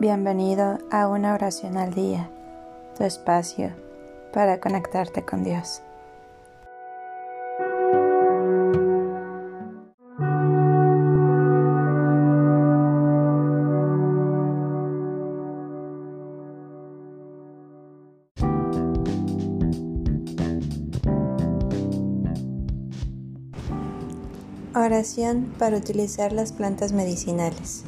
Bienvenido a una oración al día, tu espacio para conectarte con Dios. Oración para utilizar las plantas medicinales.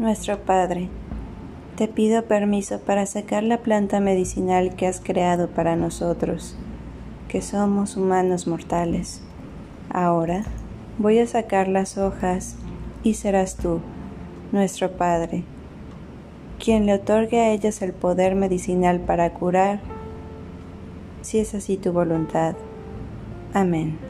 Nuestro Padre, te pido permiso para sacar la planta medicinal que has creado para nosotros, que somos humanos mortales. Ahora voy a sacar las hojas y serás tú, nuestro Padre, quien le otorgue a ellas el poder medicinal para curar, si es así tu voluntad. Amén.